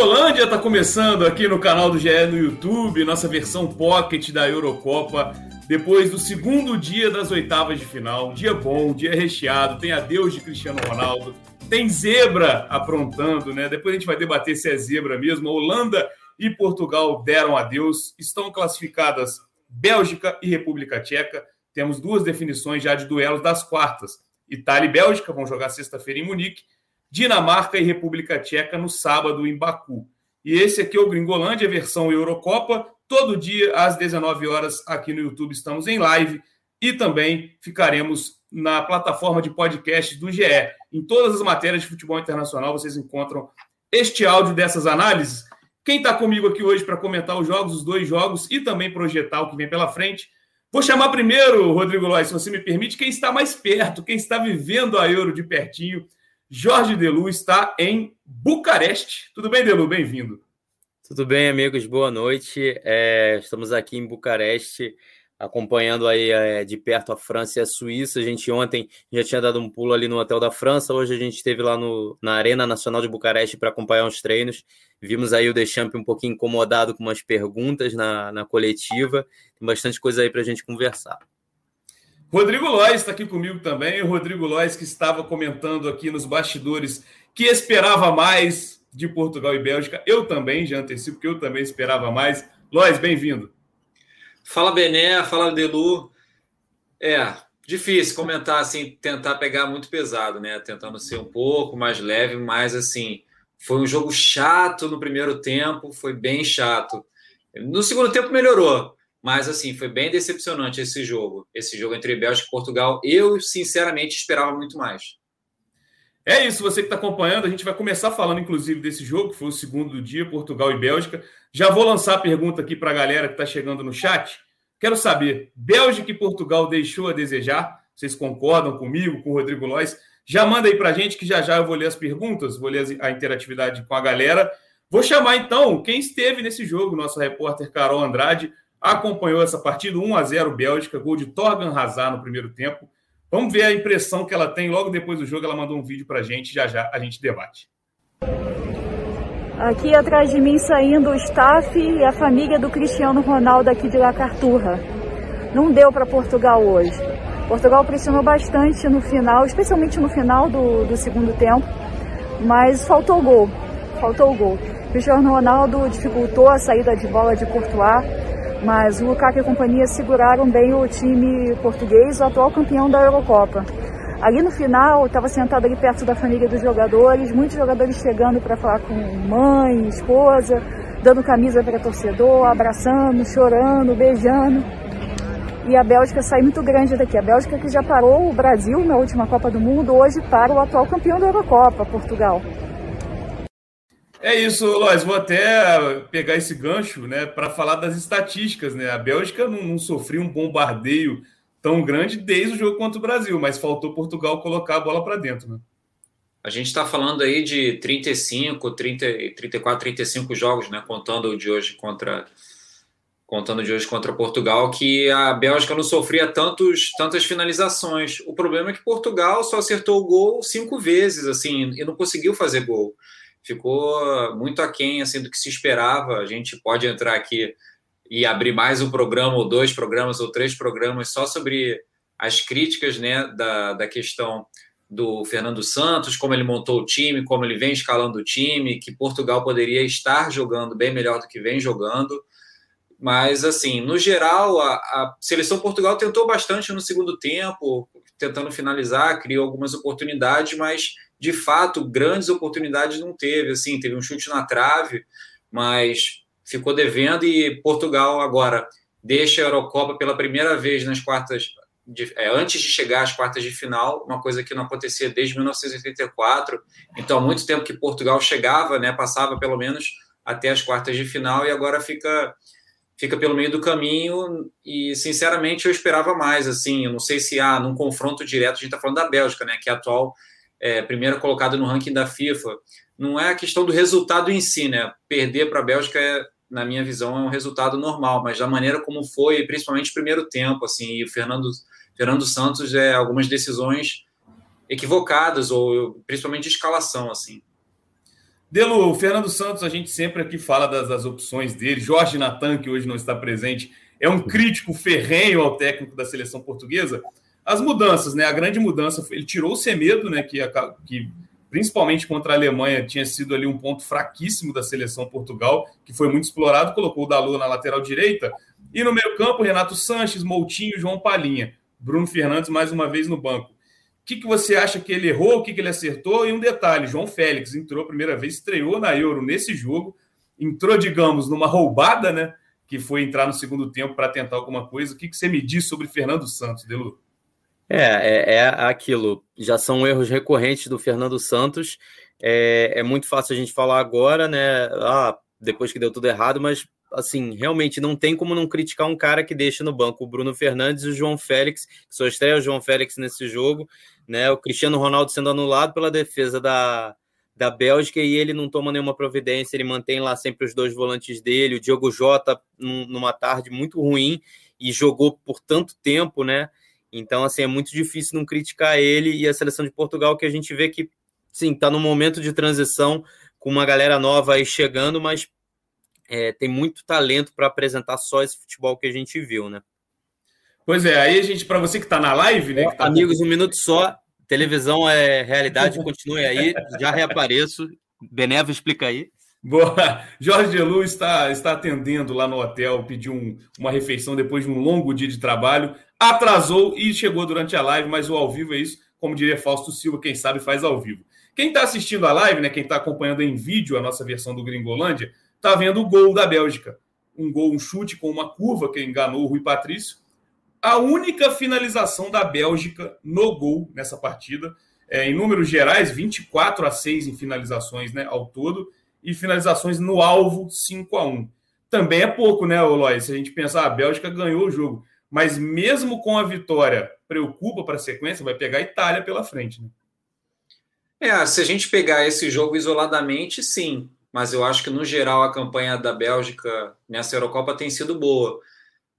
Gringolândia está começando aqui no canal do GE no YouTube, nossa versão pocket da Eurocopa. Depois do segundo dia das oitavas de final, dia bom, dia recheado, tem adeus de Cristiano Ronaldo, tem zebra aprontando, né? Depois a gente vai debater se é zebra mesmo. A Holanda e Portugal deram adeus, estão classificadas Bélgica e República Tcheca. Temos duas definições já de duelos das quartas. Itália e Bélgica vão jogar sexta-feira em Munique. Dinamarca e República Tcheca no sábado em Baku. E esse aqui é o Gringolândia, versão Eurocopa. Todo dia às 19 horas aqui no YouTube estamos em live e também ficaremos na plataforma de podcast do GE. Em todas as matérias de futebol internacional vocês encontram este áudio dessas análises. Quem está comigo aqui hoje para comentar os jogos, os dois jogos e também projetar o que vem pela frente. Vou chamar primeiro, Rodrigo Lois, se você me permite, quem está mais perto, quem está vivendo a Euro de pertinho Jorge Delu está em Bucareste. Tudo bem, Delu? Bem-vindo. Tudo bem, amigos. Boa noite. É, estamos aqui em Bucareste, acompanhando aí é, de perto a França e a Suíça. A gente ontem já tinha dado um pulo ali no hotel da França. Hoje a gente esteve lá no, na Arena Nacional de Bucareste para acompanhar os treinos. Vimos aí o Deschamps um pouquinho incomodado com umas perguntas na, na coletiva. Tem bastante coisa aí para a gente conversar. Rodrigo Lois está aqui comigo também. O Rodrigo Lois que estava comentando aqui nos bastidores que esperava mais de Portugal e Bélgica. Eu também, já antecipo que eu também esperava mais. Lois, bem-vindo. Fala Bené, fala Delu. É, difícil comentar assim, tentar pegar muito pesado, né? Tentando ser um pouco mais leve, mas assim, foi um jogo chato no primeiro tempo, foi bem chato. No segundo tempo melhorou, mas, assim, foi bem decepcionante esse jogo. Esse jogo entre Bélgica e Portugal. Eu, sinceramente, esperava muito mais. É isso, você que está acompanhando. A gente vai começar falando, inclusive, desse jogo, que foi o segundo do dia, Portugal e Bélgica. Já vou lançar a pergunta aqui para a galera que está chegando no chat. Quero saber, Bélgica e Portugal deixou a desejar? Vocês concordam comigo, com o Rodrigo Lois? Já manda aí para a gente, que já já eu vou ler as perguntas, vou ler a interatividade com a galera. Vou chamar, então, quem esteve nesse jogo, nosso repórter Carol Andrade acompanhou essa partida 1 a 0 Bélgica, gol de Torgan Hazard no primeiro tempo. Vamos ver a impressão que ela tem logo depois do jogo. Ela mandou um vídeo para a gente, já já a gente debate. Aqui atrás de mim saindo o staff e a família do Cristiano Ronaldo aqui de La Carturra. Não deu para Portugal hoje. Portugal pressionou bastante no final, especialmente no final do, do segundo tempo, mas faltou gol. Faltou o gol. Cristiano Ronaldo dificultou a saída de bola de Courtois mas o Lukaku e a companhia seguraram bem o time português, o atual campeão da Eurocopa. Ali no final, estava sentado ali perto da família dos jogadores, muitos jogadores chegando para falar com mãe, esposa, dando camisa para torcedor, abraçando, chorando, beijando. E a Bélgica sai muito grande daqui. A Bélgica que já parou o Brasil na última Copa do Mundo, hoje para o atual campeão da Eurocopa, Portugal. É isso, Lois. Vou até pegar esse gancho né, para falar das estatísticas. Né? A Bélgica não, não sofreu um bombardeio tão grande desde o jogo contra o Brasil, mas faltou Portugal colocar a bola para dentro. Né? A gente está falando aí de 35, 30, 34, 35 jogos, né? Contando o de hoje contra contando de hoje contra Portugal, que a Bélgica não sofria tantos, tantas finalizações. O problema é que Portugal só acertou o gol cinco vezes, assim, e não conseguiu fazer gol ficou muito aquém assim, do que se esperava. A gente pode entrar aqui e abrir mais um programa, ou dois programas, ou três programas só sobre as críticas né, da, da questão do Fernando Santos, como ele montou o time, como ele vem escalando o time, que Portugal poderia estar jogando bem melhor do que vem jogando. Mas, assim, no geral, a, a seleção Portugal tentou bastante no segundo tempo, tentando finalizar, criou algumas oportunidades, mas de fato, grandes oportunidades não teve. Assim, teve um chute na trave, mas ficou devendo. E Portugal agora deixa a Eurocopa pela primeira vez nas quartas, de, é, antes de chegar às quartas de final, uma coisa que não acontecia desde 1984. Então, há muito tempo que Portugal chegava, né, passava pelo menos até as quartas de final e agora fica fica pelo meio do caminho e sinceramente eu esperava mais assim eu não sei se há num confronto direto a gente está falando da Bélgica né que é a atual é, primeira colocada no ranking da FIFA. Não é a questão do resultado em si, né? Perder para a Bélgica, é, na minha visão, é um resultado normal, mas da maneira como foi, principalmente primeiro tempo, assim, e o Fernando, Fernando Santos, é algumas decisões equivocadas, ou principalmente de escalação, assim. Delo, o Fernando Santos, a gente sempre aqui fala das, das opções dele. Jorge Natan, que hoje não está presente, é um crítico ferrenho ao técnico da seleção portuguesa. As mudanças, né? A grande mudança, ele tirou o Semedo, né? Que, que principalmente contra a Alemanha tinha sido ali um ponto fraquíssimo da seleção Portugal, que foi muito explorado, colocou o Dalot na lateral direita. E no meio campo, Renato Sanches, Moutinho, João Palinha. Bruno Fernandes mais uma vez no banco que, que você acha que ele errou, o que, que ele acertou? E um detalhe: João Félix entrou a primeira vez, estreou na Euro nesse jogo, entrou, digamos, numa roubada, né? Que foi entrar no segundo tempo para tentar alguma coisa. O que, que você me diz sobre Fernando Santos, Delu? É, é, é aquilo. Já são erros recorrentes do Fernando Santos. É, é muito fácil a gente falar agora, né? Ah, depois que deu tudo errado, mas assim, realmente não tem como não criticar um cara que deixa no banco o Bruno Fernandes e o João Félix, que só estreia o João Félix nesse jogo, né? O Cristiano Ronaldo sendo anulado pela defesa da, da Bélgica e ele não toma nenhuma providência, ele mantém lá sempre os dois volantes dele, o Diogo Jota numa tarde muito ruim e jogou por tanto tempo, né? Então, assim, é muito difícil não criticar ele e a seleção de Portugal que a gente vê que, sim, tá num momento de transição com uma galera nova aí chegando, mas é, tem muito talento para apresentar só esse futebol que a gente viu, né? Pois é, aí a gente, para você que está na live, né? Tá Amigos, um minuto só. Televisão é realidade, continue aí, já reapareço. Benevo, explica aí. Boa. Jorge Elu está, está atendendo lá no hotel, pediu um, uma refeição depois de um longo dia de trabalho, atrasou e chegou durante a live, mas o ao vivo é isso, como diria Fausto Silva, quem sabe faz ao vivo. Quem está assistindo a live, né, quem está acompanhando em vídeo a nossa versão do Gringolândia, está vendo o gol da Bélgica. Um gol, um chute com uma curva que enganou o Rui Patrício. A única finalização da Bélgica no gol nessa partida. É, em números gerais, 24 a 6 em finalizações né, ao todo. E finalizações no alvo, 5 a 1 Também é pouco, né, Oloy? Se a gente pensar, a Bélgica ganhou o jogo. Mas mesmo com a vitória, preocupa para a sequência, vai pegar a Itália pela frente. Né? É, se a gente pegar esse jogo isoladamente, sim mas eu acho que, no geral, a campanha da Bélgica nessa Eurocopa tem sido boa.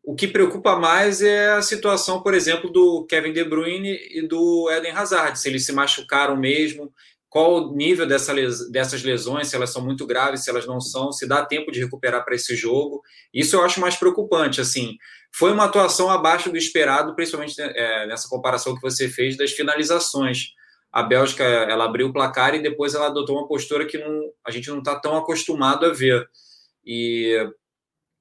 O que preocupa mais é a situação, por exemplo, do Kevin De Bruyne e do Eden Hazard, se eles se machucaram mesmo, qual o nível dessa les dessas lesões, se elas são muito graves, se elas não são, se dá tempo de recuperar para esse jogo. Isso eu acho mais preocupante. Assim, foi uma atuação abaixo do esperado, principalmente é, nessa comparação que você fez das finalizações a Bélgica ela abriu o placar e depois ela adotou uma postura que não, a gente não está tão acostumado a ver. E,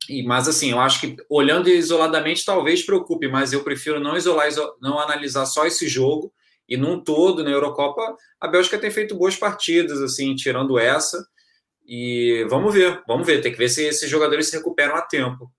e, mas assim, eu acho que olhando isoladamente talvez preocupe, mas eu prefiro não isolar, não analisar só esse jogo e num todo na Eurocopa a Bélgica tem feito boas partidas, assim, tirando essa. E vamos ver, vamos ver, tem que ver se esses jogadores se recuperam a tempo.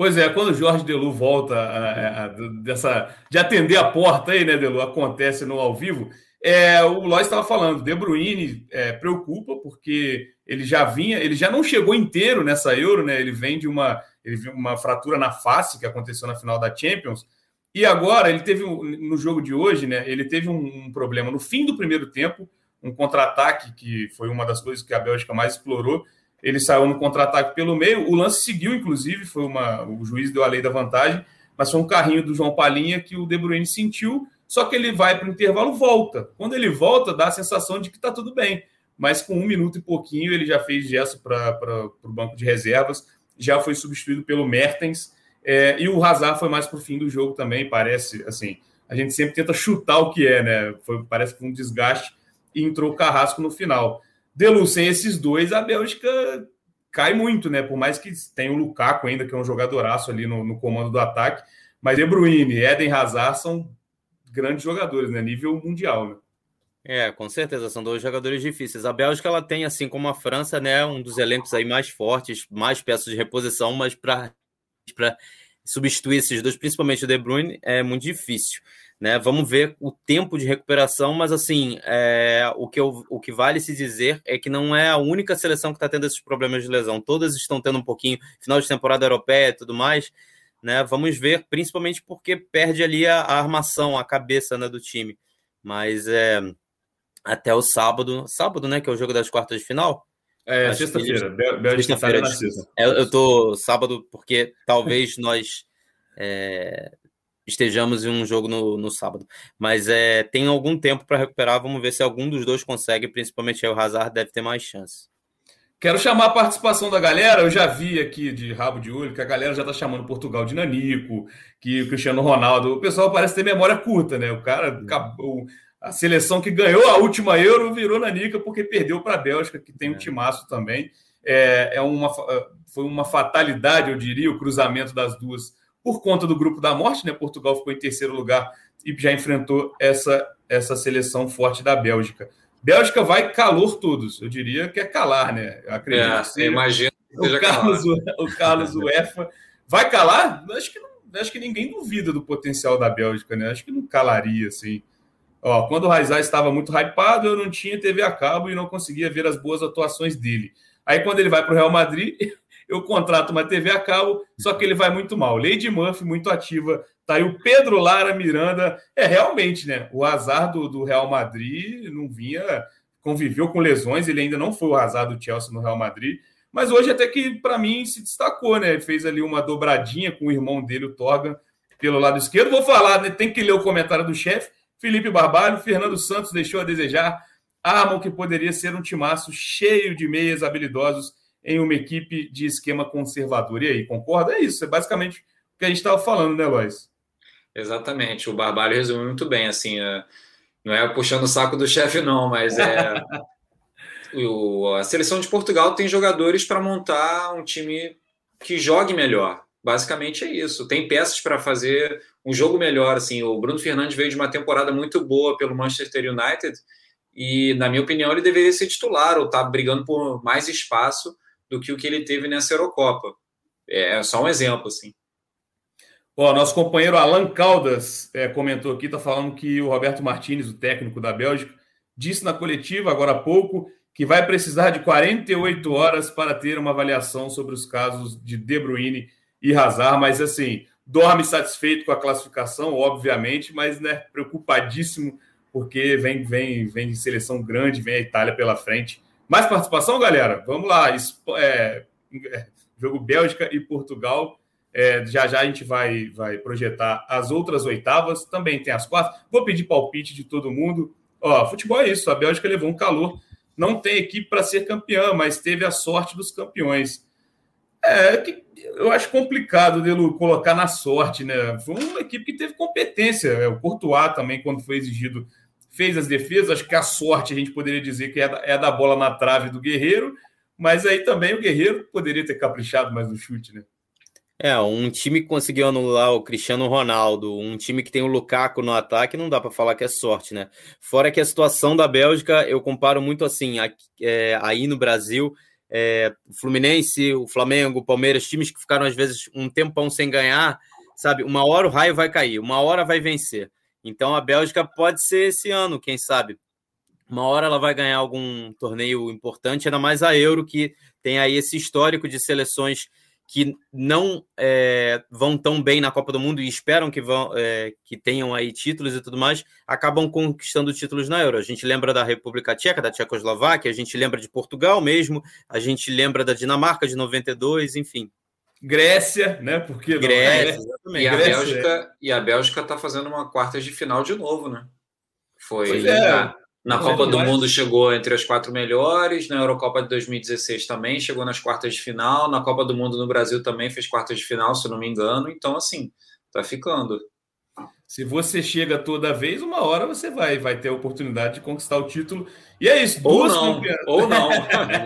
Pois é, quando o Jorge Delu volta a, a, dessa, de atender a porta aí, né, Delu? Acontece no ao vivo. É, o Lois estava falando, De Bruyne é, preocupa porque ele já vinha, ele já não chegou inteiro nessa Euro, né? Ele vem de uma, ele viu uma fratura na face que aconteceu na final da Champions. E agora ele teve no jogo de hoje, né? Ele teve um, um problema no fim do primeiro tempo, um contra-ataque que foi uma das coisas que a Bélgica mais explorou ele saiu no contra-ataque pelo meio. O lance seguiu, inclusive, foi uma. O juiz deu a lei da vantagem, mas foi um carrinho do João Palinha que o De Bruyne sentiu. Só que ele vai para o intervalo, volta. Quando ele volta, dá a sensação de que está tudo bem. Mas com um minuto e pouquinho, ele já fez gesto para o banco de reservas, já foi substituído pelo Mertens. É, e o Hazard foi mais para o fim do jogo também, parece. Assim, a gente sempre tenta chutar o que é, né? Foi, parece que um desgaste e entrou o Carrasco no final. Delu, sem esses dois, a Bélgica cai muito, né? Por mais que tenha o Lukaku ainda, que é um jogadoraço ali no, no comando do ataque, mas De Bruyne Eden Hazard são grandes jogadores, né? Nível mundial, né? É, com certeza, são dois jogadores difíceis. A Bélgica, ela tem, assim como a França, né, um dos elencos aí mais fortes, mais peças de reposição, mas para substituir esses dois, principalmente o De Bruyne, é muito difícil. Né? Vamos ver o tempo de recuperação, mas assim, é, o, que eu, o que vale se dizer é que não é a única seleção que está tendo esses problemas de lesão. Todas estão tendo um pouquinho, final de temporada europeia e tudo mais. Né? Vamos ver, principalmente porque perde ali a, a armação, a cabeça né, do time. Mas é, até o sábado, sábado, né? Que é o jogo das quartas de final. É, sexta-feira. Sexta-feira. Sexta. É, eu tô sábado porque talvez nós é, estejamos em um jogo no, no sábado. Mas é, tem algum tempo para recuperar. Vamos ver se algum dos dois consegue, principalmente o Hazard deve ter mais chance. Quero chamar a participação da galera. Eu já vi aqui de rabo de olho que a galera já está chamando Portugal de Nanico, que o Cristiano Ronaldo. O pessoal parece ter memória curta, né? O cara acabou. A seleção que ganhou a última Euro virou Nanica porque perdeu para a Bélgica, que tem um é. timaço também. É, é uma, foi uma fatalidade, eu diria, o cruzamento das duas por conta do grupo da morte, né? Portugal ficou em terceiro lugar e já enfrentou essa, essa seleção forte da Bélgica. Bélgica vai calor todos, eu diria que é calar, né? Eu acredito é, que imagino que o Carlos, o, o Carlos UEFA vai calar? Acho que, não, acho que ninguém duvida do potencial da Bélgica, né? Acho que não calaria, assim. Ó, quando o Raizar estava muito hypado, eu não tinha TV a cabo e não conseguia ver as boas atuações dele. Aí, quando ele vai para o Real Madrid, eu contrato uma TV a cabo, só que ele vai muito mal. Lady Murphy, muito ativa. Tá aí o Pedro Lara Miranda. É, realmente, né? O azar do, do Real Madrid não vinha, conviveu com lesões, ele ainda não foi o azar do Chelsea no Real Madrid. Mas hoje até que, para mim, se destacou, né? Ele fez ali uma dobradinha com o irmão dele, o Torgan, pelo lado esquerdo. Vou falar, né? Tem que ler o comentário do chefe. Felipe Barbalho, Fernando Santos deixou a desejar. Armam que poderia ser um timaço cheio de meias habilidosos em uma equipe de esquema conservador. E aí, concorda? É isso, é basicamente o que a gente estava falando, né, Lois? Exatamente, o Barbalho resumiu muito bem, assim, é, não é puxando o saco do chefe, não, mas é. o, a seleção de Portugal tem jogadores para montar um time que jogue melhor. Basicamente é isso. Tem peças para fazer um jogo melhor. Assim, o Bruno Fernandes veio de uma temporada muito boa pelo Manchester United e, na minha opinião, ele deveria ser titular ou estar tá brigando por mais espaço do que o que ele teve nessa Eurocopa. É só um exemplo, assim. Ó, nosso companheiro Alan Caldas é, comentou aqui, está falando que o Roberto Martinez, o técnico da Bélgica, disse na coletiva agora há pouco que vai precisar de 48 horas para ter uma avaliação sobre os casos de De Bruyne e Hazard, mas assim, dorme satisfeito com a classificação, obviamente, mas né, preocupadíssimo porque vem, vem, vem de seleção grande, vem a Itália pela frente. Mais participação, galera? Vamos lá. É, é, jogo Bélgica e Portugal. É, já já a gente vai, vai projetar as outras oitavas. Também tem as quartas. Vou pedir palpite de todo mundo. Ó, futebol é isso. A Bélgica levou um calor. Não tem equipe para ser campeã, mas teve a sorte dos campeões. É, eu acho complicado dele colocar na sorte, né? Foi uma equipe que teve competência. É, o Courtois também, quando foi exigido fez as defesas. Acho que a sorte a gente poderia dizer que é da, é da bola na trave do Guerreiro, mas aí também o Guerreiro poderia ter caprichado mais no chute, né? É, um time que conseguiu anular o Cristiano Ronaldo, um time que tem o Lukaku no ataque, não dá para falar que é sorte, né? Fora que a situação da Bélgica, eu comparo muito assim, aqui, é, aí no Brasil, é, o Fluminense, o Flamengo, o Palmeiras, times que ficaram às vezes um tempão sem ganhar, sabe? Uma hora o raio vai cair, uma hora vai vencer. Então a Bélgica pode ser esse ano, quem sabe. Uma hora ela vai ganhar algum torneio importante, ainda mais a Euro, que tem aí esse histórico de seleções que não é, vão tão bem na Copa do Mundo e esperam que, vão, é, que tenham aí títulos e tudo mais, acabam conquistando títulos na Euro. A gente lembra da República Tcheca, da Tchecoslováquia, a gente lembra de Portugal mesmo, a gente lembra da Dinamarca de 92, enfim. Grécia, né? Porque Grécia, exatamente. E a, Grécia, Bélgica, é. e a Bélgica está fazendo uma quarta de final de novo, né? Foi é. na, na Copa do Mundo chegou entre as quatro melhores, na Eurocopa de 2016 também chegou nas quartas de final, na Copa do Mundo no Brasil também fez quartas de final, se não me engano. Então, assim, tá ficando. Se você chega toda vez, uma hora você vai, vai ter a oportunidade de conquistar o título. E é isso. Ou duas não. Campeãs... Ou não.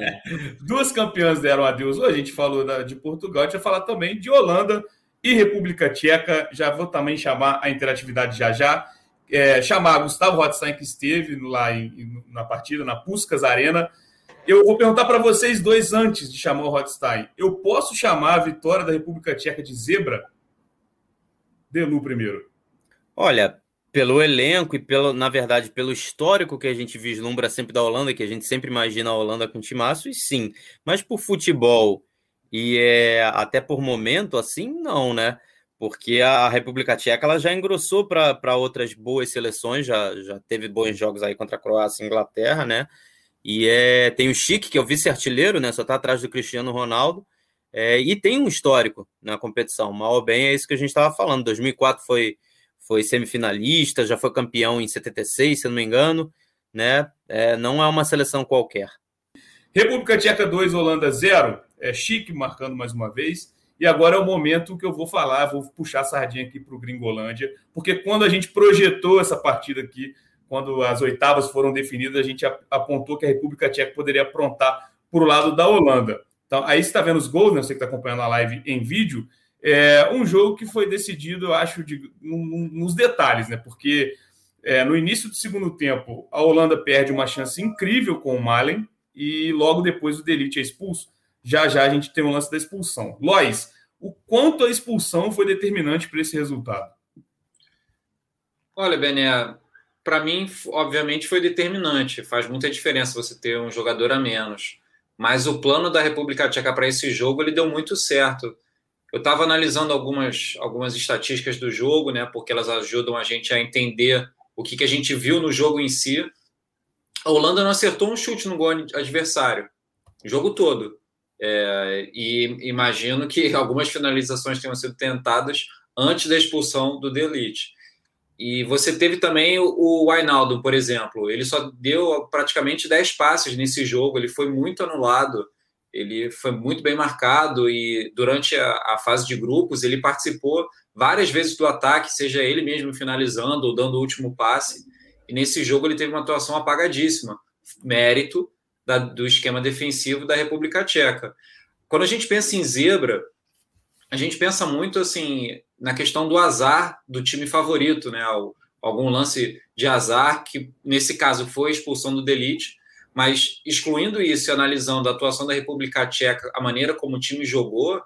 duas campeãs deram adeus. Hoje a gente falou de Portugal, a gente vai falar também de Holanda e República Tcheca. Já vou também chamar a interatividade já já. É, chamar Gustavo Rothstein, que esteve lá em, na partida, na Puskas Arena. Eu vou perguntar para vocês dois antes de chamar o Rothstein. Eu posso chamar a vitória da República Tcheca de zebra? Delu primeiro. Olha, pelo elenco e pelo, na verdade, pelo histórico que a gente vislumbra sempre da Holanda, que a gente sempre imagina a Holanda com timaço, e sim. Mas por futebol e é, até por momento, assim, não, né? Porque a República Tcheca ela já engrossou para outras boas seleções, já, já teve bons jogos aí contra a Croácia e Inglaterra, né? E é, tem o Chique, que é o vice-artilheiro, né? Só está atrás do Cristiano Ronaldo. É, e tem um histórico na competição. Mal ou bem é isso que a gente estava falando. 2004 foi foi semifinalista, já foi campeão em 76, se não me engano, né? É, não é uma seleção qualquer. República Tcheca 2, Holanda 0. É chique marcando mais uma vez. E agora é o momento que eu vou falar, vou puxar a sardinha aqui para o Gringolândia, porque quando a gente projetou essa partida aqui, quando as oitavas foram definidas, a gente apontou que a República Tcheca poderia aprontar para o lado da Holanda. Então, aí você está vendo os gols, né? Você que está acompanhando a live em vídeo. É um jogo que foi decidido, acho, de, nos detalhes, né? Porque é, no início do segundo tempo, a Holanda perde uma chance incrível com o Malen e logo depois o Delite é expulso. Já já a gente tem o um lance da expulsão. Lois, o quanto a expulsão foi determinante para esse resultado? Olha, Bené, para mim, obviamente, foi determinante. Faz muita diferença você ter um jogador a menos. Mas o plano da República Tcheca para esse jogo ele deu muito certo. Eu estava analisando algumas, algumas estatísticas do jogo, né, porque elas ajudam a gente a entender o que, que a gente viu no jogo em si. A Holanda não acertou um chute no gol adversário, o jogo todo. É, e imagino que algumas finalizações tenham sido tentadas antes da expulsão do Delite. E você teve também o, Ainaldo, por exemplo. Ele só deu praticamente 10 passes nesse jogo, ele foi muito anulado ele foi muito bem marcado e durante a, a, fase de grupos ele participou várias vezes do ataque, seja ele mesmo finalizando ou dando o último passe. E nesse jogo ele teve uma atuação apagadíssima, mérito da, do esquema defensivo da República Tcheca. Quando a gente pensa em zebra, a gente pensa muito assim na questão do azar do time favorito, né? Algum lance de azar que nesse caso foi a expulsão do Delite mas excluindo isso e analisando a atuação da República Tcheca, a maneira como o time jogou,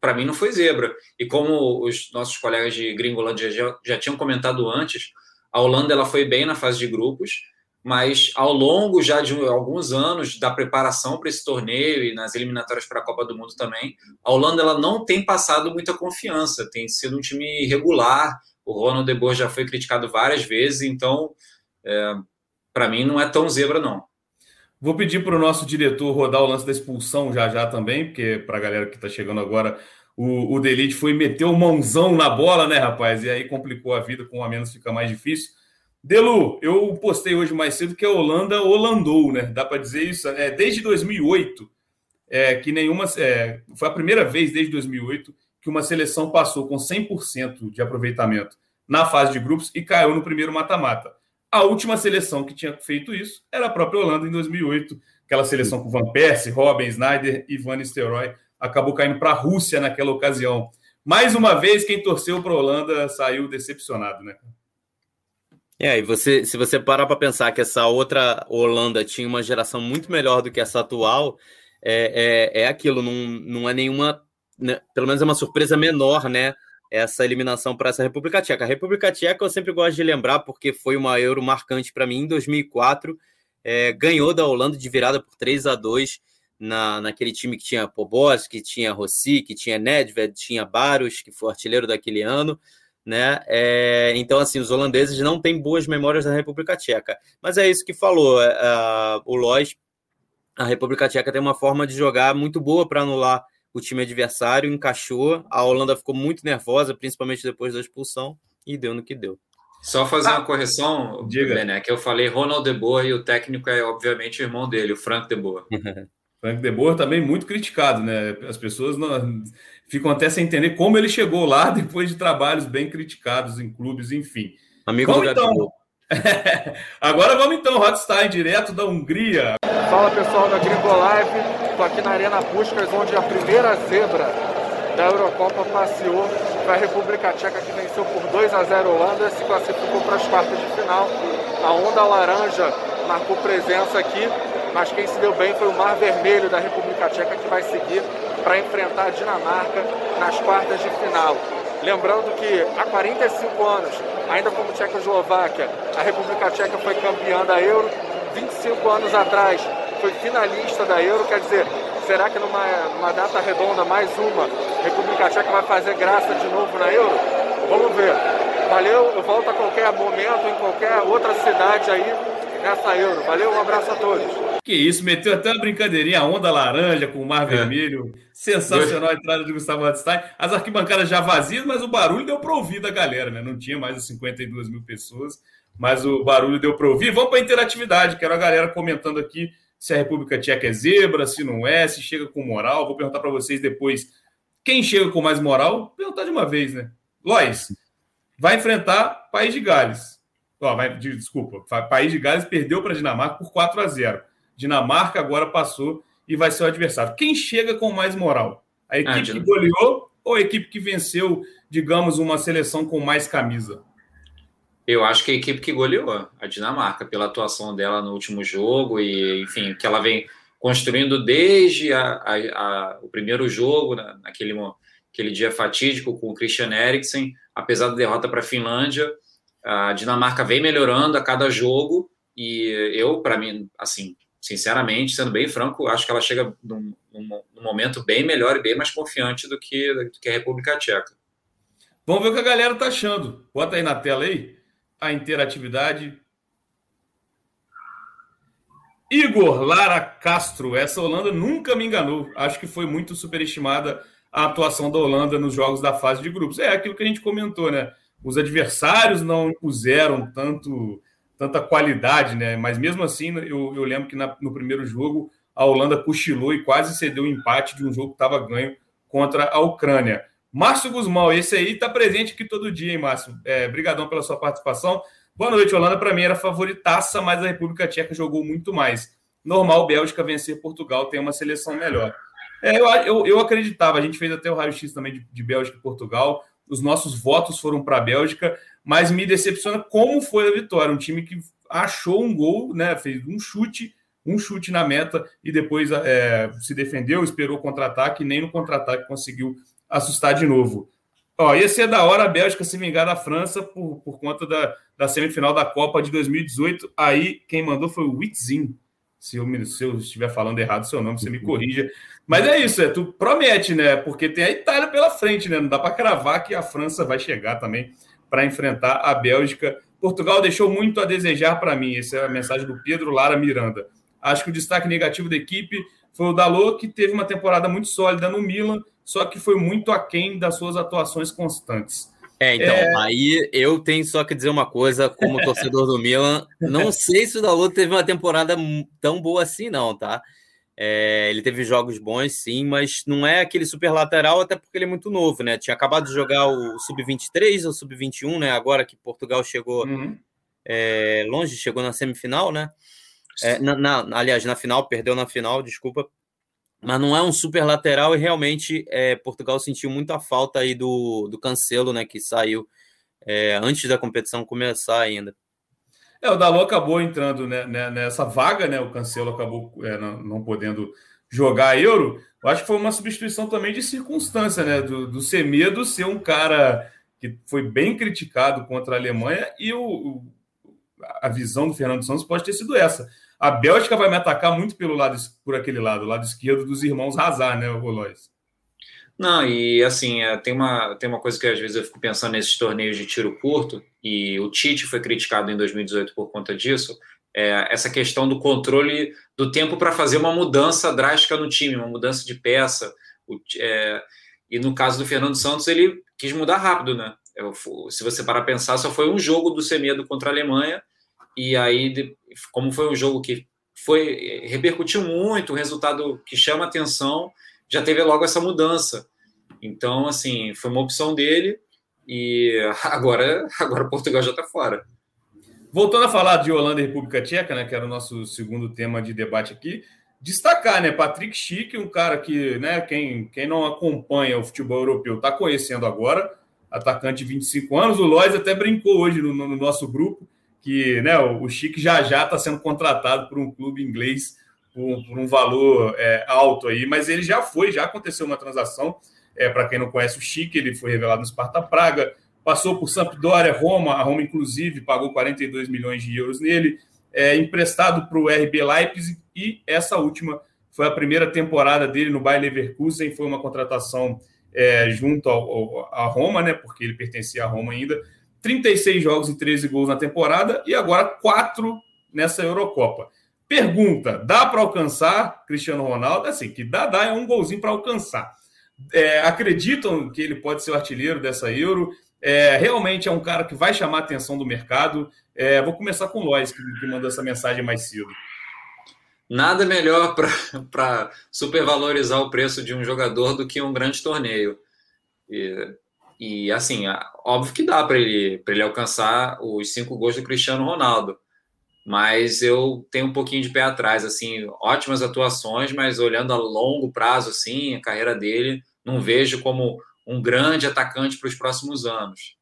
para mim não foi zebra. E como os nossos colegas de Gringolândia já, já tinham comentado antes, a Holanda ela foi bem na fase de grupos, mas ao longo já de alguns anos da preparação para esse torneio e nas eliminatórias para a Copa do Mundo também, a Holanda ela não tem passado muita confiança, tem sido um time regular. O Ronald de Boer já foi criticado várias vezes, então é, para mim não é tão zebra não. Vou pedir para o nosso diretor rodar o lance da expulsão já já também, porque para a galera que está chegando agora, o, o Delite foi meter o mãozão na bola, né, rapaz? E aí complicou a vida, com um a menos fica mais difícil. Delu, eu postei hoje mais cedo que a Holanda holandou, né? Dá para dizer isso? É, desde 2008, é, que nenhuma. É, foi a primeira vez desde 2008 que uma seleção passou com 100% de aproveitamento na fase de grupos e caiu no primeiro mata-mata. A última seleção que tinha feito isso era a própria Holanda em 2008, aquela seleção com Van Persie, Robin, Snyder e Van Nistelrooy, acabou caindo para a Rússia naquela ocasião. Mais uma vez, quem torceu para a Holanda saiu decepcionado, né? É, e você, se você parar para pensar que essa outra Holanda tinha uma geração muito melhor do que essa atual, é, é, é aquilo, não, não é nenhuma, né, pelo menos é uma surpresa menor, né? Essa eliminação para essa República Tcheca. A República Tcheca eu sempre gosto de lembrar porque foi uma Euro marcante para mim em 2004. É, ganhou da Holanda de virada por 3 a 2 na, naquele time que tinha Pobos, que tinha Rossi, que tinha Nedved, tinha Barros, que foi artilheiro daquele ano. Né? É, então, assim, os holandeses não têm boas memórias da República Tcheca. Mas é isso que falou é, o Lois. A República Tcheca tem uma forma de jogar muito boa para anular o time adversário, encaixou. A Holanda ficou muito nervosa, principalmente depois da expulsão, e deu no que deu. Só fazer ah, uma correção, diga. Bené, que eu falei Ronald de Boer e o técnico é obviamente o irmão dele, o Frank de Boer. Frank de Boer também muito criticado, né? As pessoas não, ficam até sem entender como ele chegou lá depois de trabalhos bem criticados em clubes, enfim. Amigo Vamos, do então, Agora vamos então, Hotstein, direto da Hungria. Fala pessoal da Gringo Live, estou aqui na Arena Puskas, onde a primeira zebra da Eurocopa passeou para a República Tcheca, que venceu por 2 a 0 a Holanda e se classificou para as quartas de final. A onda laranja marcou presença aqui, mas quem se deu bem foi o Mar Vermelho da República Tcheca, que vai seguir para enfrentar a Dinamarca nas quartas de final. Lembrando que há 45 anos, ainda como Tchecoslováquia, a República Tcheca foi campeã da Euro. 25 anos atrás foi finalista da Euro, quer dizer, será que numa, numa data redonda, mais uma, a República Tcheca vai fazer graça de novo na Euro? Vamos ver. Valeu, eu volto a qualquer momento, em qualquer outra cidade aí nessa Euro. Valeu, um abraço a todos. Que isso, meteu até uma brincadeirinha, a onda laranja com o mar é. vermelho. Sensacional a entrada de Gustavo Radstein. As arquibancadas já vazias, mas o barulho deu para ouvir da galera, né? Não tinha mais as 52 mil pessoas, mas o barulho deu para ouvir. Vamos para a interatividade. Quero a galera comentando aqui se a República Tcheca é zebra, se não é, se chega com moral. Vou perguntar para vocês depois quem chega com mais moral. Vou perguntar de uma vez, né? Lois, vai enfrentar País de Gales. Oh, vai, desculpa, País de Gales perdeu para a Dinamarca por 4 a 0. Dinamarca agora passou e vai ser o adversário. Quem chega com mais moral? A equipe ah, que goleou ou a equipe que venceu, digamos, uma seleção com mais camisa? Eu acho que a equipe que goleou, a Dinamarca, pela atuação dela no último jogo e, enfim, que ela vem construindo desde a, a, a, o primeiro jogo, né, naquele aquele dia fatídico com o Christian Eriksen, apesar da derrota para a Finlândia, a Dinamarca vem melhorando a cada jogo e eu, para mim, assim, sinceramente, sendo bem franco, acho que ela chega num, num, num, momento bem melhor e bem mais confiante do que, do que a República Tcheca. Vamos ver o que a galera tá achando. Bota aí na tela aí a interatividade. Igor Lara Castro, essa Holanda nunca me enganou. Acho que foi muito superestimada a atuação da Holanda nos jogos da fase de grupos. É aquilo que a gente comentou, né? Os adversários não impuseram tanto tanta qualidade, né? Mas mesmo assim, eu, eu lembro que na, no primeiro jogo a Holanda cochilou e quase cedeu o empate de um jogo que estava ganho contra a Ucrânia. Márcio Guzmão, esse aí está presente aqui todo dia, hein, Márcio? É, brigadão pela sua participação. Boa noite, Holanda. Para mim era favoritaça, mas a República Tcheca jogou muito mais. Normal, Bélgica vencer Portugal, tem uma seleção melhor. É, eu, eu, eu, acreditava, a gente fez até o raio-x também de, de Bélgica e Portugal. Os nossos votos foram para a Bélgica, mas me decepciona como foi a vitória. Um time que achou um gol, né? Fez um chute, um chute na meta e depois é, se defendeu, esperou contra-ataque, nem no contra-ataque conseguiu assustar de novo. Ó, ia ser da hora a Bélgica se vingar da França por, por conta da, da semifinal da Copa de 2018. Aí quem mandou foi o Witzin. Se eu, se eu estiver falando errado seu nome, você me corrija. Mas é isso, é, tu promete, né? Porque tem a Itália pela frente, né? Não dá para cravar que a França vai chegar também para enfrentar a Bélgica. Portugal deixou muito a desejar para mim. Essa é a mensagem do Pedro Lara Miranda. Acho que o destaque negativo da equipe foi o Dalot, que teve uma temporada muito sólida no Milan, só que foi muito aquém das suas atuações constantes. É, então, é... aí eu tenho só que dizer uma coisa, como torcedor do Milan, não sei se o Dalot teve uma temporada tão boa assim, não, tá? É, ele teve jogos bons, sim, mas não é aquele super lateral, até porque ele é muito novo, né? Tinha acabado de jogar o Sub-23 ou Sub-21, né? Agora que Portugal chegou uhum. é, longe, chegou na semifinal, né? É, na, na, aliás, na final, perdeu na final, desculpa. Mas não é um super lateral e realmente é, Portugal sentiu muita falta aí do, do Cancelo, né? Que saiu é, antes da competição começar ainda. É, o Dalot acabou entrando né, né, nessa vaga, né? O Cancelo acabou é, não, não, podendo jogar Euro. Eu acho que foi uma substituição também de circunstância, né? Do, do Semedo ser um cara que foi bem criticado contra a Alemanha e o, a visão do Fernando Santos pode ter sido essa. A Bélgica vai me atacar muito pelo lado por aquele lado, lado esquerdo dos irmãos Hazard, né, Rolóis? Não, e assim, é, tem uma, tem uma coisa que às vezes eu fico pensando nesses torneios de tiro curto, e o Tite foi criticado em 2018 por conta disso, é essa questão do controle do tempo para fazer uma mudança drástica no time, uma mudança de peça. O, é, e no caso do Fernando Santos, ele quis mudar rápido, né? Eu, se você parar pensar, só foi um jogo do Semedo contra a Alemanha, e aí, como foi um jogo que foi repercutiu muito, um resultado que chama atenção, já teve logo essa mudança. Então, assim, foi uma opção dele e agora, agora Portugal já está fora. Voltando a falar de Holanda e República Tcheca, né, que era o nosso segundo tema de debate aqui, destacar, né, Patrick Schick, um cara que, né, quem, quem não acompanha o futebol europeu está conhecendo agora, atacante de 25 anos, o Lois até brincou hoje no, no nosso grupo que, né, o Chique já já está sendo contratado por um clube inglês por, por um valor é, alto aí, mas ele já foi, já aconteceu uma transação. É, Para quem não conhece o Chique, ele foi revelado no Sparta Praga, passou por Sampdoria, Roma, a Roma, inclusive, pagou 42 milhões de euros nele, é, emprestado para o RB Leipzig, e essa última foi a primeira temporada dele no Bayer Leverkusen, foi uma contratação é, junto à Roma, né, porque ele pertencia à Roma ainda, 36 jogos e 13 gols na temporada, e agora quatro nessa Eurocopa. Pergunta: dá para alcançar Cristiano Ronaldo? Assim, que dá, dá é um golzinho para alcançar. É, acreditam que ele pode ser o artilheiro dessa Euro? É, realmente é um cara que vai chamar a atenção do mercado. É, vou começar com o Lois, que, que mandou essa mensagem mais cedo. Nada melhor para supervalorizar o preço de um jogador do que um grande torneio. E, e assim, óbvio que dá para ele, ele alcançar os cinco gols do Cristiano Ronaldo. Mas eu tenho um pouquinho de pé atrás, assim, ótimas atuações, mas olhando a longo prazo, assim, a carreira dele, não vejo como um grande atacante para os próximos anos.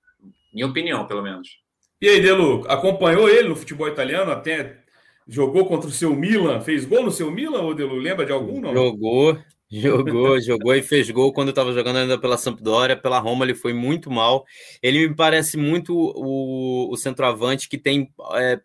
Minha opinião, pelo menos. E aí, Delu, acompanhou ele no futebol italiano até Jogou contra o seu Milan? Fez gol no seu Milan, Odelo? Lembra de algum, não? Jogou, jogou, jogou e fez gol quando estava jogando ainda pela Sampdoria, pela Roma, ele foi muito mal. Ele me parece muito o, o centroavante que tem. É,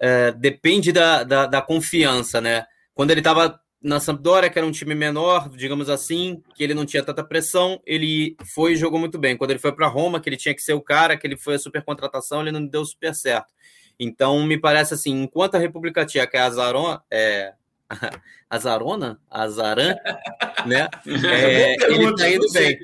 é, depende da, da, da, confiança, né? Quando ele estava na Sampdoria, que era um time menor, digamos assim, que ele não tinha tanta pressão, ele foi e jogou muito bem. Quando ele foi para Roma, que ele tinha que ser o cara, que ele foi a super contratação, ele não deu super certo. Então, me parece assim, enquanto a República Tcheca é Azarona, é, Azarona? Azaran, né? É, ele tá indo bem.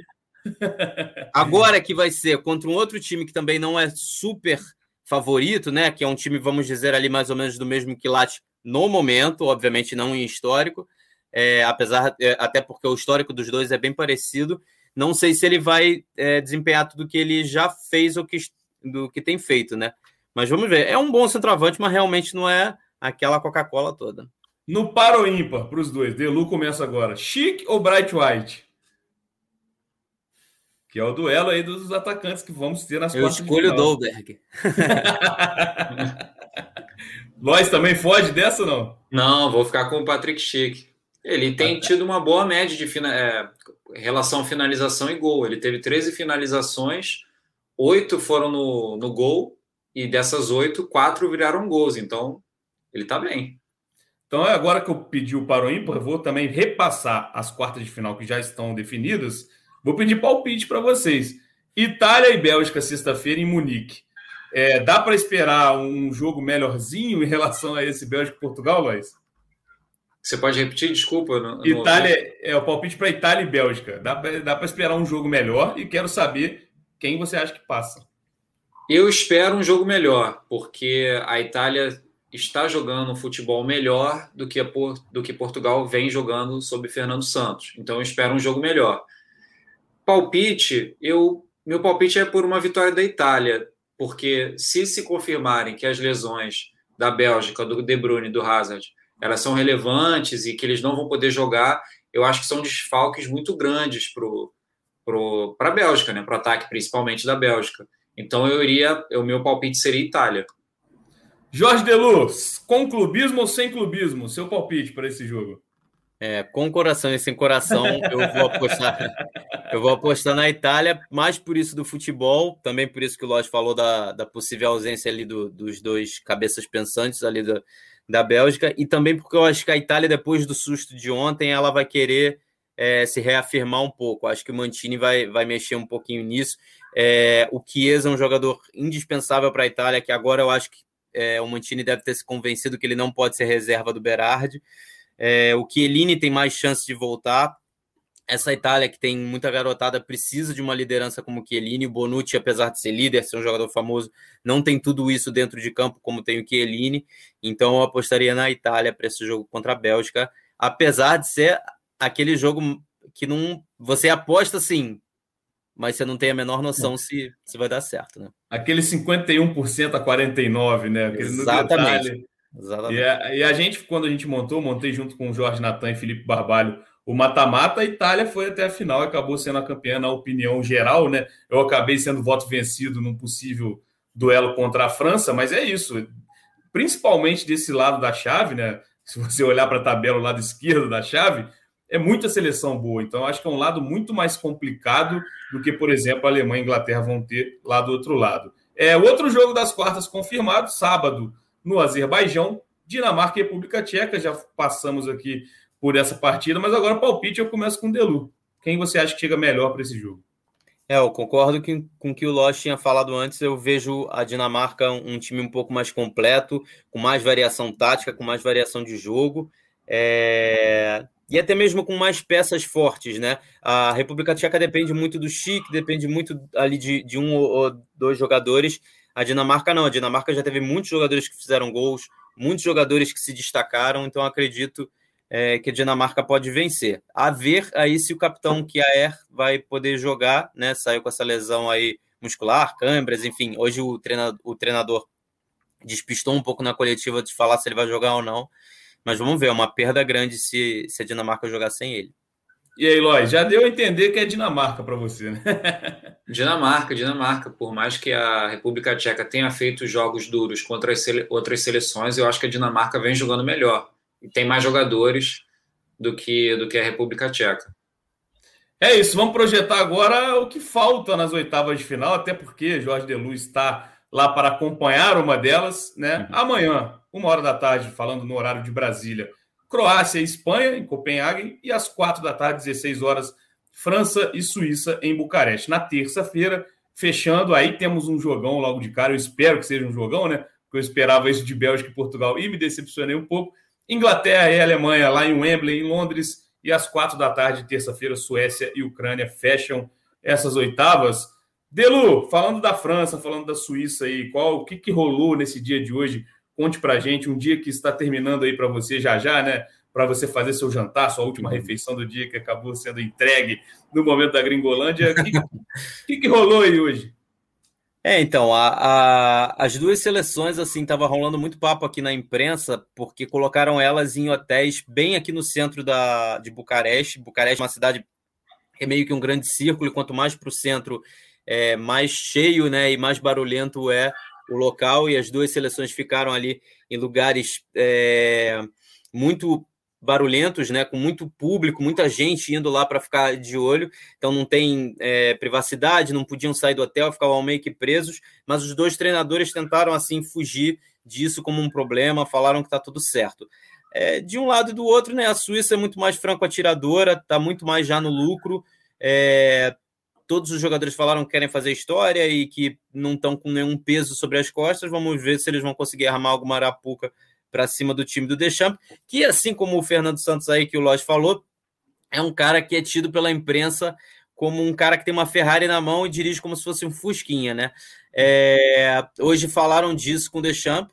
Agora que vai ser contra um outro time que também não é super favorito, né? Que é um time, vamos dizer, ali mais ou menos do mesmo quilate no momento, obviamente não em histórico, é, apesar, é, até porque o histórico dos dois é bem parecido. Não sei se ele vai é, desempenhar tudo que ele já fez ou que, do que tem feito, né? Mas vamos ver. É um bom centroavante, mas realmente não é aquela Coca-Cola toda. No paro ímpar, para os dois. Delu começa agora. Chic ou Bright White? Que é o duelo aí dos atacantes que vamos ter nas Eu escolho o Dolberg. Nós também foge dessa ou não? Não, vou ficar com o Patrick Schick. Ele tem tido uma boa média de fina... é, relação finalização e gol. Ele teve 13 finalizações, oito foram no, no gol e dessas oito, quatro viraram gols. Então, ele está bem. Então, é agora que eu pedi o para o ímpar, vou também repassar as quartas de final que já estão definidas. Vou pedir palpite para vocês. Itália e Bélgica, sexta-feira, em Munique. É, dá para esperar um jogo melhorzinho em relação a esse Bélgica e Portugal, Luiz? Você pode repetir? Desculpa. Não, Itália, é o palpite para Itália e Bélgica. Dá para esperar um jogo melhor e quero saber quem você acha que passa. Eu espero um jogo melhor, porque a Itália está jogando um futebol melhor do que, a, do que Portugal vem jogando sob Fernando Santos. Então eu espero um jogo melhor. Palpite, eu meu palpite é por uma vitória da Itália, porque se se confirmarem que as lesões da Bélgica, do De Bruyne do Hazard, elas são relevantes e que eles não vão poder jogar, eu acho que são desfalques muito grandes para pro, pro, a Bélgica, né? para o ataque principalmente da Bélgica. Então eu iria, o meu palpite seria Itália. Jorge Deluz, com clubismo ou sem clubismo? Seu palpite para esse jogo? É, com coração e sem coração, eu vou apostar. eu vou apostar na Itália, mais por isso do futebol, também por isso que o Lodge falou da, da possível ausência ali do, dos dois cabeças pensantes ali da, da Bélgica, e também porque eu acho que a Itália, depois do susto de ontem, ela vai querer é, se reafirmar um pouco. Acho que o Mantini vai, vai mexer um pouquinho nisso. É, o Chiesa é um jogador indispensável para a Itália, que agora eu acho que é, o Mantini deve ter se convencido que ele não pode ser reserva do Berardi. É, o Chiellini tem mais chance de voltar. Essa Itália, que tem muita garotada, precisa de uma liderança como o Chiellini. O Bonucci, apesar de ser líder, ser um jogador famoso, não tem tudo isso dentro de campo como tem o Chiellini. Então eu apostaria na Itália para esse jogo contra a Bélgica, apesar de ser aquele jogo que não você aposta assim, mas você não tem a menor noção se, se vai dar certo, né? Aquele 51% a 49%, né? Aquele Exatamente. Exatamente. E a, e a, gente, quando a gente montou, montei junto com o Jorge Natan e Felipe Barbalho o mata-mata, a Itália foi até a final e acabou sendo a campeã na opinião geral, né? Eu acabei sendo voto vencido num possível duelo contra a França, mas é isso. Principalmente desse lado da chave, né? Se você olhar para a tabela, o lado esquerdo da chave, é muita seleção boa. Então, acho que é um lado muito mais complicado do que, por exemplo, a Alemanha e a Inglaterra vão ter lá do outro lado. É outro jogo das quartas confirmado, sábado, no Azerbaijão, Dinamarca e República Tcheca. Já passamos aqui por essa partida, mas agora palpite eu começo com o Delu. Quem você acha que chega melhor para esse jogo? É, eu concordo que, com o que o Loss tinha falado antes. Eu vejo a Dinamarca um, um, time um pouco mais completo, com mais variação tática, com mais variação de jogo. É... E até mesmo com mais peças fortes, né? A República Tcheca depende muito do Chic, depende muito ali de, de um ou dois jogadores. A Dinamarca não. A Dinamarca já teve muitos jogadores que fizeram gols, muitos jogadores que se destacaram, então acredito é, que a Dinamarca pode vencer. A ver aí se o capitão Kiaer vai poder jogar, né? Saiu com essa lesão aí muscular, câimbras, enfim. Hoje o treinador, o treinador despistou um pouco na coletiva de falar se ele vai jogar ou não. Mas vamos ver, é uma perda grande se, se a Dinamarca jogar sem ele. E aí, Lois, já deu a entender que é Dinamarca para você, né? Dinamarca, Dinamarca. Por mais que a República Tcheca tenha feito jogos duros contra as sele... outras seleções, eu acho que a Dinamarca vem jogando melhor e tem mais jogadores do que, do que a República Tcheca. É isso, vamos projetar agora o que falta nas oitavas de final, até porque Jorge De Luz está lá para acompanhar uma delas, né? Uhum. Amanhã, uma hora da tarde, falando no horário de Brasília, Croácia e Espanha, em Copenhague, e às quatro da tarde, 16 horas, França e Suíça, em Bucareste. Na terça-feira, fechando, aí temos um jogão logo de cara, eu espero que seja um jogão, né? Porque eu esperava isso de Bélgica e Portugal e me decepcionei um pouco. Inglaterra e Alemanha lá em Wembley, em Londres, e às quatro da tarde, terça-feira, Suécia e Ucrânia fecham essas oitavas. Delu, falando da França, falando da Suíça aí, qual o que, que rolou nesse dia de hoje? Conte pra gente, um dia que está terminando aí para você já já, né? Para você fazer seu jantar, sua última uhum. refeição do dia que acabou sendo entregue no momento da Gringolândia. O que, que, que rolou aí hoje? É, então, a, a, as duas seleções, assim, tava rolando muito papo aqui na imprensa, porque colocaram elas em hotéis bem aqui no centro da, de Bucareste. Bucareste é uma cidade é meio que um grande círculo, e quanto mais para o centro, é, mais cheio né, e mais barulhento é o local, e as duas seleções ficaram ali em lugares é, muito barulhentos, né, com muito público, muita gente indo lá para ficar de olho, então não tem é, privacidade, não podiam sair do hotel, ficavam meio que presos, mas os dois treinadores tentaram assim fugir disso como um problema, falaram que está tudo certo. É, de um lado e do outro, né, a Suíça é muito mais franco-atiradora, está muito mais já no lucro, é, todos os jogadores falaram que querem fazer história e que não estão com nenhum peso sobre as costas, vamos ver se eles vão conseguir armar alguma arapuca para cima do time do Deschamps, que assim como o Fernando Santos aí que o Lodge falou, é um cara que é tido pela imprensa como um cara que tem uma Ferrari na mão e dirige como se fosse um Fusquinha, né? É, hoje falaram disso com o Deschamps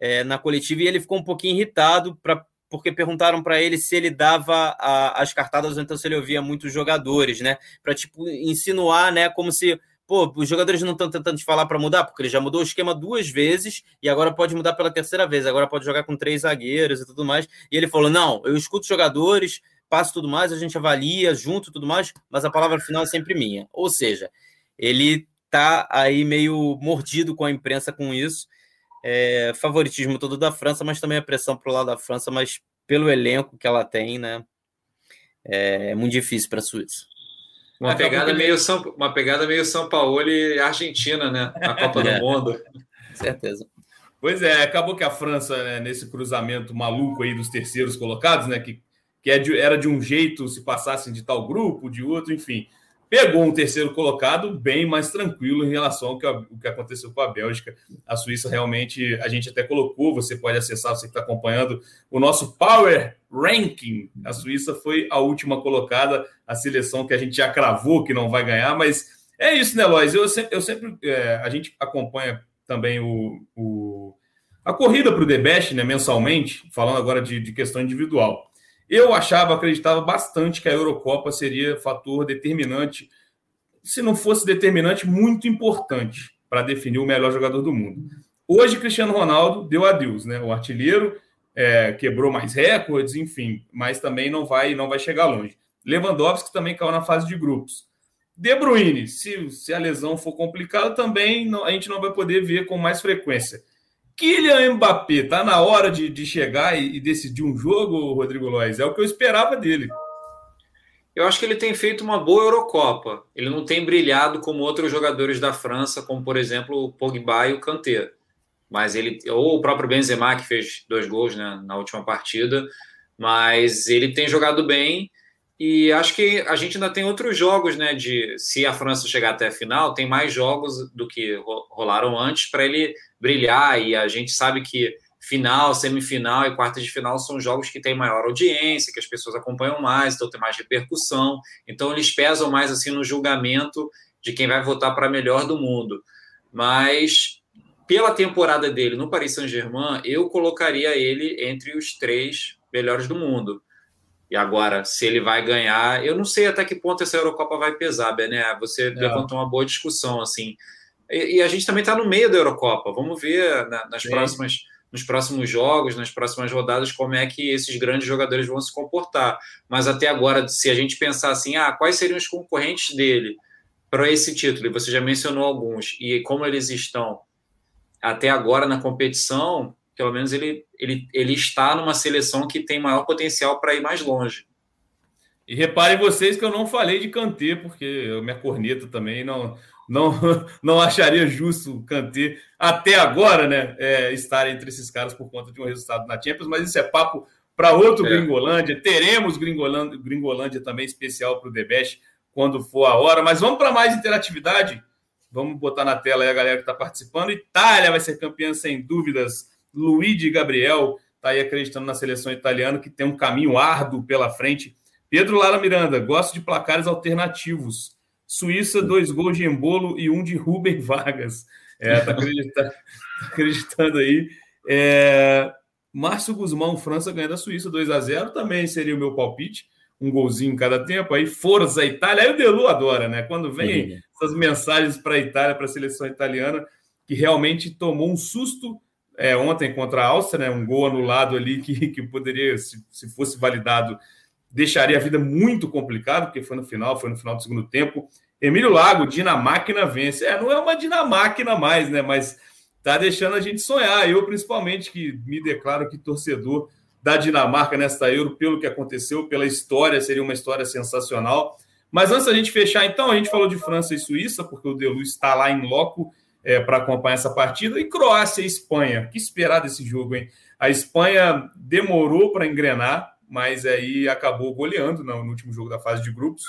é, na coletiva e ele ficou um pouquinho irritado pra, porque perguntaram para ele se ele dava a, as cartadas ou então se ele ouvia muitos jogadores, né? Para tipo insinuar, né, como se pô, os jogadores não estão tentando te falar para mudar, porque ele já mudou o esquema duas vezes e agora pode mudar pela terceira vez, agora pode jogar com três zagueiros e tudo mais. E ele falou: não, eu escuto os jogadores, passo tudo mais, a gente avalia junto tudo mais, mas a palavra final é sempre minha. Ou seja, ele tá aí meio mordido com a imprensa com isso. É, favoritismo todo da França, mas também a pressão pro lado da França, mas pelo elenco que ela tem, né? É, é muito difícil para a Suíça. Uma pegada, meio São, uma pegada meio São Paulo e Argentina, né? A Copa é. do Mundo. Certeza. Pois é, acabou que a França, né, nesse cruzamento maluco aí dos terceiros colocados, né? Que, que é de, era de um jeito se passassem de tal grupo, de outro, enfim pegou um terceiro colocado bem mais tranquilo em relação ao que, o que aconteceu com a Bélgica. A Suíça realmente, a gente até colocou, você pode acessar, você que está acompanhando, o nosso Power Ranking. A Suíça foi a última colocada, a seleção que a gente já cravou que não vai ganhar, mas é isso, né, Lois? Eu sempre, eu sempre é, a gente acompanha também o, o a corrida para o Debest, né, mensalmente, falando agora de, de questão individual. Eu achava, acreditava bastante que a Eurocopa seria fator determinante, se não fosse determinante, muito importante para definir o melhor jogador do mundo. Hoje, Cristiano Ronaldo deu adeus, né? O artilheiro é, quebrou mais recordes, enfim, mas também não vai, não vai chegar longe. Lewandowski também caiu na fase de grupos. De Bruyne, se, se a lesão for complicada, também não, a gente não vai poder ver com mais frequência. Kylian Mbappé, tá na hora de, de chegar e, e, decidir um jogo, Rodrigo Lois? É o que eu esperava dele. Eu acho que ele tem feito uma boa Eurocopa. Ele não tem brilhado como outros jogadores da França, como por exemplo o Pogba e o Kanté. Mas ele, ou o próprio Benzema que fez dois gols né, na última partida, mas ele tem jogado bem E acho que a gente ainda tem outros jogos, né? De se a França chegar até a final, tem mais jogos do que rolaram antes para ele brilhar. E a gente sabe que final, semifinal e quarta de final são jogos que têm maior audiência, que as pessoas acompanham mais, então tem mais repercussão. Então eles pesam mais assim no julgamento de quem vai votar para melhor do mundo. Mas pela temporada dele no Paris Saint-Germain, eu colocaria ele entre os três melhores do mundo. E agora, se ele vai ganhar, eu não sei até que ponto essa Eurocopa vai pesar, Bené. Você é. levantou uma boa discussão, assim. E, e a gente também está no meio da Eurocopa. Vamos ver na, nas próximas, nos próximos jogos, nas próximas rodadas, como é que esses grandes jogadores vão se comportar. Mas até agora, se a gente pensar assim, ah, quais seriam os concorrentes dele para esse título? E você já mencionou alguns. E como eles estão até agora na competição, pelo menos ele, ele, ele está numa seleção que tem maior potencial para ir mais longe. E reparem vocês que eu não falei de Kanté, porque eu minha corneta também não, não, não acharia justo o Kanté até agora, né, é, estar entre esses caras por conta de um resultado na Champions, mas isso é papo para outro é. Gringolândia. Teremos Gringolândia, Gringolândia também especial para o Debest quando for a hora. Mas vamos para mais interatividade. Vamos botar na tela aí a galera que está participando. Itália vai ser campeã sem dúvidas Luigi Gabriel está aí acreditando na seleção italiana, que tem um caminho árduo pela frente. Pedro Lara Miranda, gosto de placares alternativos. Suíça, dois gols de Embolo e um de Rubem Vargas. É, tá acreditando, tá acreditando aí. É, Márcio Guzmão, França ganha da Suíça 2 a 0 também seria o meu palpite. Um golzinho em cada tempo. Aí, Forza Itália. Aí o Delu adora, né? Quando vem essas mensagens para a Itália, para a seleção italiana, que realmente tomou um susto é, ontem contra a Áustria, né, um gol anulado ali que, que poderia, se, se fosse validado, deixaria a vida muito complicada, porque foi no final, foi no final do segundo tempo. Emílio Lago, Dinamáquina vence. É, não é uma Dinamáquina mais, né? Mas tá deixando a gente sonhar. Eu, principalmente, que me declaro que torcedor da Dinamarca nesta Euro, pelo que aconteceu, pela história, seria uma história sensacional. Mas antes da gente fechar, então, a gente falou de França e Suíça, porque o Delu está lá em loco é, para acompanhar essa partida. E Croácia e Espanha. Que esperar desse jogo, hein? A Espanha demorou para engrenar, mas aí acabou goleando no, último jogo da fase de grupos.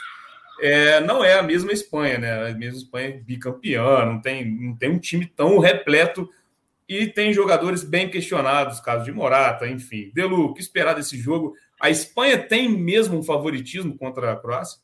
É, não é a mesma Espanha, né? A mesma Espanha bicampeã, não tem, não tem um time tão repleto e tem jogadores bem questionados, caso de Morata, enfim. Delu, o que esperar desse jogo? A Espanha tem mesmo um favoritismo contra a Croácia?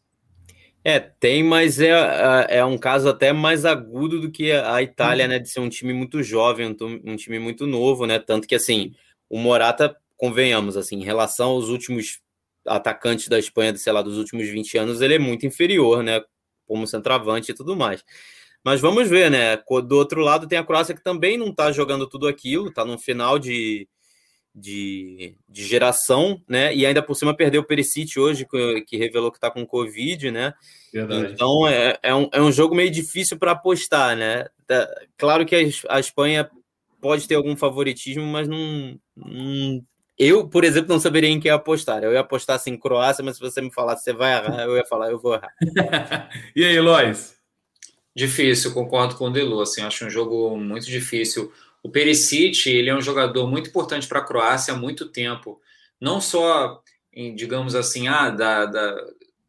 É, tem, mas é, é, é um caso até mais agudo do que a Itália, uhum. né? De ser um time muito jovem, um, um, time muito novo, né? Tanto que, assim, o Morata, convenhamos, assim, em relação aos últimos atacantes da Espanha, sei lá, dos últimos 20 anos, ele é muito inferior, né? Como centroavante e tudo mais. Mas vamos ver, né? Do outro lado tem a Croácia que também não tá jogando tudo aquilo, tá no final de, de, de geração, né? E ainda por cima perdeu o Perisic hoje, que, revelou que está com Covid, né? Verdade. Então é, é, um, é um jogo meio difícil para apostar, né? Tá, claro que a, a, Espanha pode ter algum favoritismo, mas não, não, Eu, por exemplo, não saberia em que apostar. Eu ia apostar assim, Croácia, mas se você me falasse você vai errar, eu ia falar, eu vou errar. e aí, Lois? Difícil, concordo com o Delu. Assim, acho um jogo muito difícil. O Perisic, ele é um jogador muito importante para a Croácia há muito tempo. Não só, em, digamos assim, ah, da, da,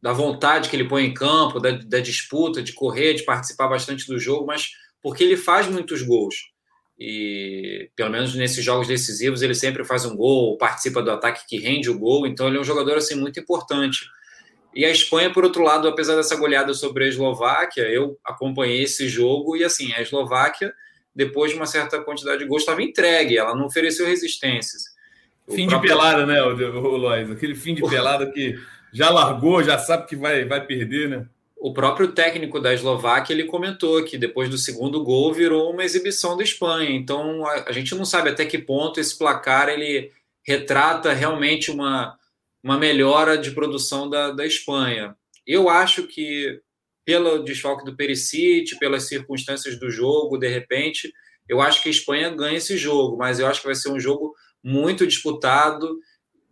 da, vontade que ele põe em campo, da, da disputa, de correr, de participar bastante do jogo, mas porque ele faz muitos gols. E pelo menos nesses jogos decisivos ele sempre faz um gol, participa do ataque que rende o gol, então ele é um jogador assim muito importante. E a Espanha, por outro lado, apesar dessa goleada sobre a Eslováquia, eu acompanhei esse jogo e assim, a Eslováquia depois de uma certa quantidade de gols, estava entregue, ela não ofereceu resistências. O fim próprio... de pelada, né, o, Lois? Aquele fim de pelada que já largou, já sabe que vai, vai perder, né? O próprio técnico da Eslováquia ele comentou que depois do segundo gol virou uma exibição da Espanha. Então a, a gente não sabe até que ponto esse placar ele retrata realmente uma, uma melhora de produção da, da Espanha. Eu acho que pelo desfalque do Perisic, pelas circunstâncias do jogo, de repente, eu acho que a Espanha ganha esse jogo, mas eu acho que vai ser um jogo muito disputado,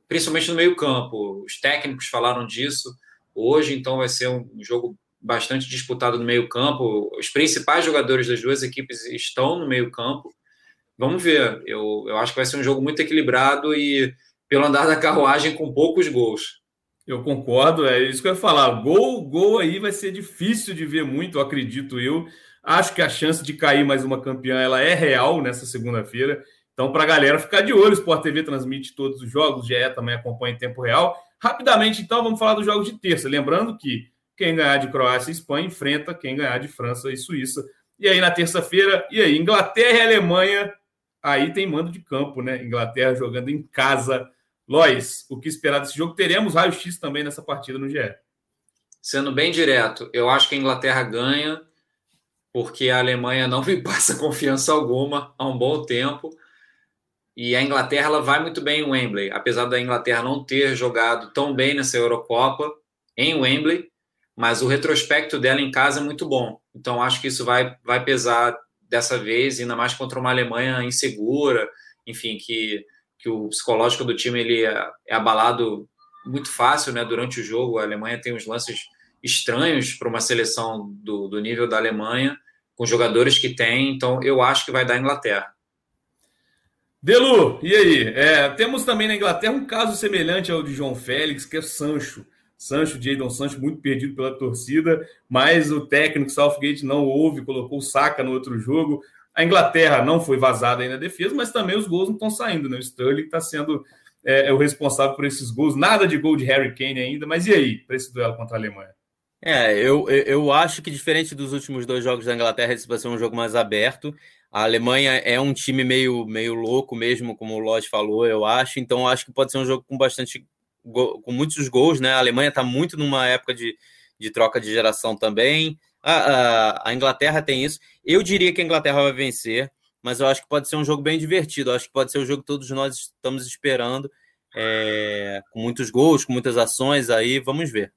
principalmente no meio-campo. Os técnicos falaram disso hoje, então vai ser um jogo bastante disputado no meio-campo. Os principais jogadores das duas equipes estão no meio-campo. Vamos ver. Eu, eu acho que vai ser um jogo muito equilibrado e pelo andar da carruagem com poucos gols. Eu concordo, é isso que eu ia falar. Gol, gol aí vai ser difícil de ver muito, acredito eu. Acho que a chance de cair mais uma campeã ela é real nessa segunda-feira. Então, para a galera ficar de olho, o Sport TV transmite todos os jogos, o GE também acompanha em tempo real. Rapidamente, então, vamos falar dos jogos de terça. Lembrando que quem ganhar de Croácia e Espanha enfrenta quem ganhar de França e Suíça. E aí, na terça-feira, e aí, Inglaterra e Alemanha, aí tem mando de campo, né? Inglaterra jogando em casa. Lois, o que esperar desse jogo? Teremos raio-x também nessa partida no GE. Sendo bem direto, eu acho que a Inglaterra ganha, porque a Alemanha não me passa confiança alguma há um bom tempo. E a Inglaterra ela vai muito bem em Wembley, apesar da Inglaterra não ter jogado tão bem nessa Eurocopa em Wembley, mas o retrospecto dela em casa é muito bom. Então acho que isso vai, vai pesar dessa vez, ainda mais contra uma Alemanha insegura, enfim, que, que o psicológico do time ele é, é abalado muito fácil né, durante o jogo. A Alemanha tem uns lances estranhos para uma seleção do, do nível da Alemanha, com jogadores que tem, então eu acho que vai dar Inglaterra. Delu, e aí? É, temos também na Inglaterra um caso semelhante ao de João Félix, que é Sancho. Sancho, Jadon Sancho, muito perdido pela torcida, mas o técnico Southgate não houve, colocou o Saka no outro jogo. A Inglaterra não foi vazada aí na defesa, mas também os gols não estão saindo, né? O Sterling está sendo é, é, o responsável por esses gols. Nada de gol de Harry Kane ainda, mas e aí, para esse duelo contra a Alemanha? É, eu, eu acho que diferente dos últimos dois jogos da Inglaterra, esse vai ser um jogo mais aberto. A Alemanha é um time meio, meio louco mesmo, como o Lodge falou, eu acho. Então, acho que pode ser um jogo com bastante com muitos gols, né? A Alemanha está muito numa época de, de troca de geração também. A, a, a, Inglaterra tem isso. Eu diria que a Inglaterra vai vencer, mas eu acho que pode ser um jogo bem divertido. Eu acho que pode ser o jogo que todos nós estamos esperando, é, com muitos gols, com muitas ações aí. Vamos ver.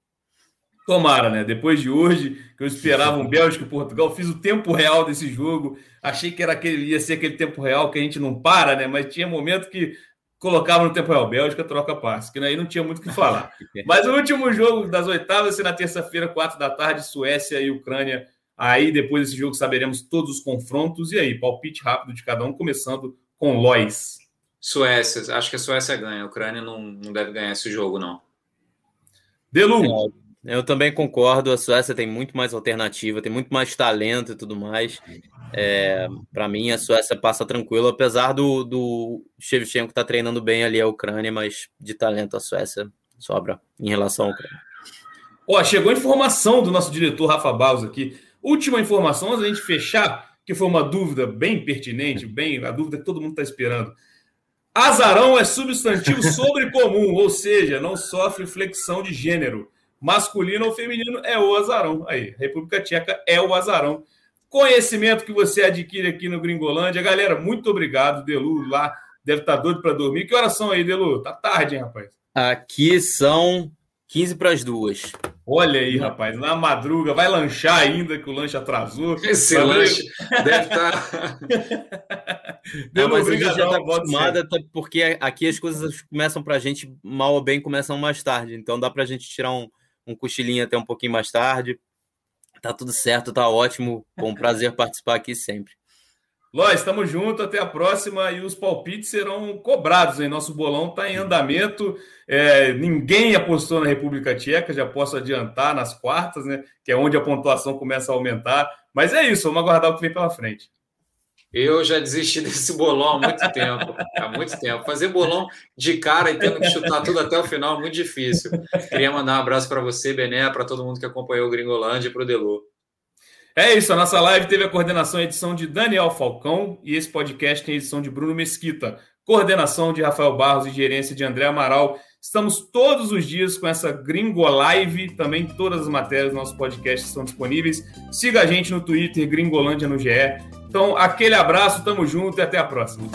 Tomara, né? Depois de hoje, que eu esperava um Bélgica e Portugal, fiz o tempo real desse jogo. Achei que era aquele, ia ser aquele tempo real que a gente não para, né? Mas tinha momento que colocava no tempo real. Bélgica troca passe, que aí não tinha muito o que falar. Mas o último jogo das oitavas ser na terça-feira, quatro da tarde, Suécia e Ucrânia. Aí, depois desse jogo, saberemos todos os confrontos. E aí, palpite rápido de cada um, começando com Lois. Suécia, acho que a Suécia ganha. A Ucrânia não, não deve ganhar esse jogo, não. Delu. É. Eu também concordo. A Suécia tem muito mais alternativa, tem muito mais talento e tudo mais. É, para mim, a Suécia passa tranquilo, apesar do, do Shevchenko estar tá treinando bem ali a Ucrânia, mas de talento a Suécia sobra em relação à Ucrânia. Ó, chegou a informação do nosso diretor Rafa Baus aqui. Última informação, antes da gente fechar, que foi uma dúvida bem pertinente, bem a dúvida que todo mundo está esperando. Azarão é substantivo sobre comum, ou seja, não sofre flexão de gênero masculino ou feminino é o azarão. Aí, República Tcheca é o azarão. Conhecimento que você adquire aqui no Gringolândia. Galera, muito obrigado. Delu lá deve estar tá doido para dormir. Que horas são aí, Delu? Tá tarde, hein, rapaz? Aqui são 15 para as duas. Olha aí, rapaz, na madruga, vai lanchar ainda, que o lanche atrasou. Esse vai lanche deve estar. Tá... Não, mas a gente já está acostumada, porque aqui as coisas começam para a gente, mal ou bem, começam mais tarde. Então dá para a gente tirar um, um cochilinho até um pouquinho mais tarde. Tá tudo certo, tá ótimo. Foi um prazer participar aqui sempre. Lóis, estamos juntos, até a próxima. E os palpites serão cobrados, hein? Nosso bolão está em andamento. É, ninguém apostou na República Tcheca, já posso adiantar nas quartas, né? Que é onde a pontuação começa a aumentar. Mas é isso, vamos aguardar o que vem pela frente. Eu já desisti desse bolão há muito tempo. Há muito tempo. Fazer bolão de cara e tendo que chutar tudo até o final é muito difícil. Queria mandar um abraço para você, Bené, para todo mundo que acompanhou o Gringolândia e para o Delu. É isso, a nossa live teve a coordenação e edição de Daniel Falcão e esse podcast tem edição de Bruno Mesquita, coordenação de Rafael Barros e gerência de André Amaral. Estamos todos os dias com essa Gringo Live, também todas as matérias do nosso podcast estão disponíveis. Siga a gente no Twitter, Gringolândia no GE. Então, aquele abraço, tamo junto e até a próxima.